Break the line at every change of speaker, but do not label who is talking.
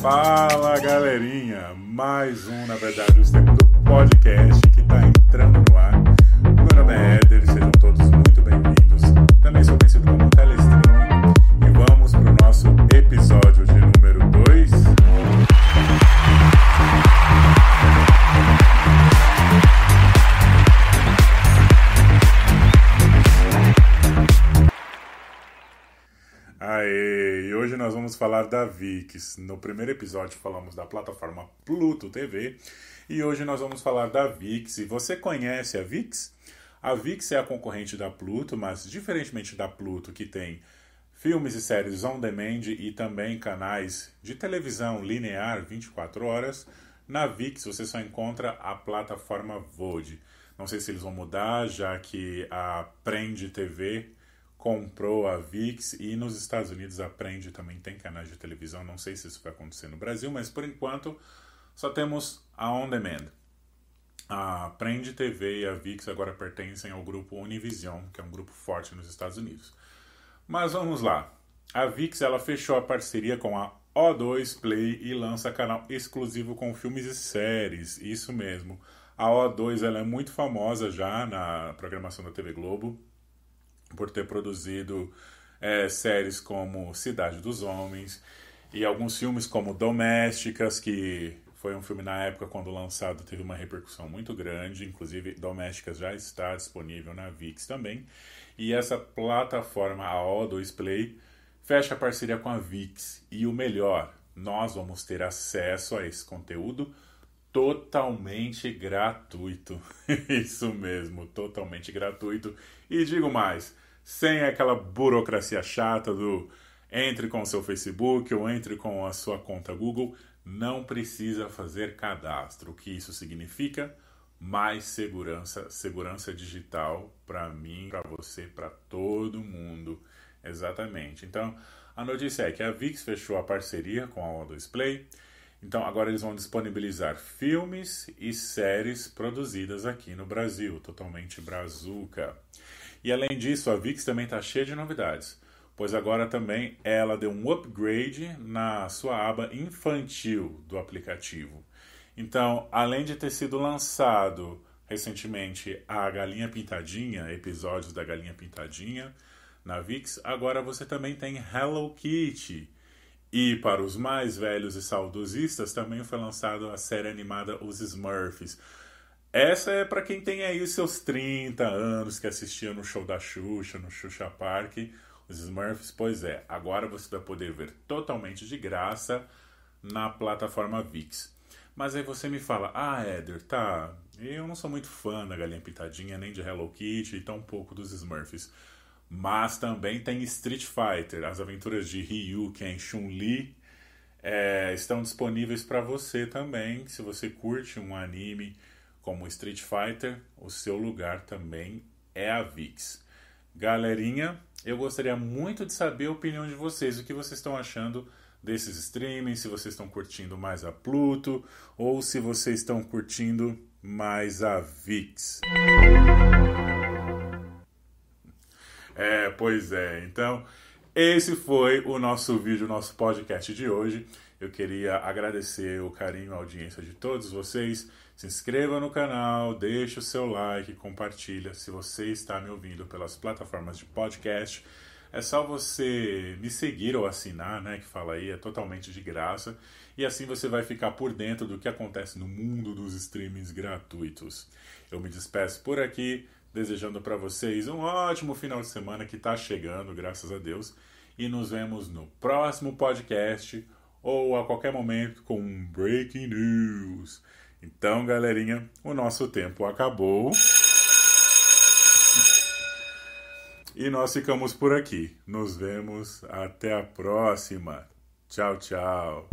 Fala galerinha, mais um, na verdade, o segundo podcast que está entrando no ar. Meu nome é Éder, sejam todos muito bem-vindos. Também sou conhecido como Telestream. E vamos para o nosso episódio de número 2. Aê, nós vamos falar da VIX. No primeiro episódio falamos da plataforma Pluto TV e hoje nós vamos falar da VIX. E você conhece a VIX? A VIX é a concorrente da Pluto, mas diferentemente da Pluto, que tem filmes e séries on demand e também canais de televisão linear 24 horas, na VIX você só encontra a plataforma VOD. Não sei se eles vão mudar, já que a Prende TV comprou a VIX e nos Estados Unidos a Prende também tem canais de televisão. Não sei se isso vai acontecer no Brasil, mas por enquanto só temos a On Demand. A Prende TV e a VIX agora pertencem ao grupo Univision, que é um grupo forte nos Estados Unidos. Mas vamos lá. A VIX ela fechou a parceria com a O2 Play e lança canal exclusivo com filmes e séries. Isso mesmo. A O2 ela é muito famosa já na programação da TV Globo por ter produzido é, séries como Cidade dos Homens e alguns filmes como Domésticas, que foi um filme na época quando lançado teve uma repercussão muito grande, inclusive Domésticas já está disponível na VIX também. E essa plataforma, a O2 Play, fecha a parceria com a VIX. E o melhor, nós vamos ter acesso a esse conteúdo totalmente gratuito. Isso mesmo, totalmente gratuito. E digo mais, sem aquela burocracia chata do entre com o seu Facebook ou entre com a sua conta Google, não precisa fazer cadastro. O que isso significa? Mais segurança, segurança digital para mim, para você, para todo mundo. Exatamente. Então, a notícia é que a VIX fechou a parceria com a O2 Play. Então, agora eles vão disponibilizar filmes e séries produzidas aqui no Brasil, totalmente brazuca. E além disso, a VIX também está cheia de novidades, pois agora também ela deu um upgrade na sua aba infantil do aplicativo. Então, além de ter sido lançado recentemente a Galinha Pintadinha, episódios da Galinha Pintadinha na VIX, agora você também tem Hello Kitty. E para os mais velhos e saudosistas, também foi lançada a série animada Os Smurfs. Essa é para quem tem aí os seus 30 anos que assistia no show da Xuxa, no Xuxa Park, os Smurfs. Pois é, agora você vai poder ver totalmente de graça na plataforma VIX. Mas aí você me fala, ah, Éder, tá, eu não sou muito fã da Galinha Pintadinha, nem de Hello Kitty e tão pouco dos Smurfs. Mas também tem Street Fighter, as aventuras de Ryu, Ken, Chun-Li é, estão disponíveis para você também. Se você curte um anime como Street Fighter, o seu lugar também é a VIX. Galerinha, eu gostaria muito de saber a opinião de vocês, o que vocês estão achando desses streamings, se vocês estão curtindo mais a Pluto ou se vocês estão curtindo mais a VIX. É, pois é. Então, esse foi o nosso vídeo, o nosso podcast de hoje. Eu queria agradecer o carinho, a audiência de todos vocês. Se inscreva no canal, deixe o seu like, compartilha. Se você está me ouvindo pelas plataformas de podcast, é só você me seguir ou assinar, né? Que fala aí, é totalmente de graça. E assim você vai ficar por dentro do que acontece no mundo dos streamings gratuitos. Eu me despeço por aqui desejando para vocês um ótimo final de semana que está chegando, graças a Deus. E nos vemos no próximo podcast ou a qualquer momento com um breaking news. Então, galerinha, o nosso tempo acabou. E nós ficamos por aqui. Nos vemos até a próxima. Tchau, tchau.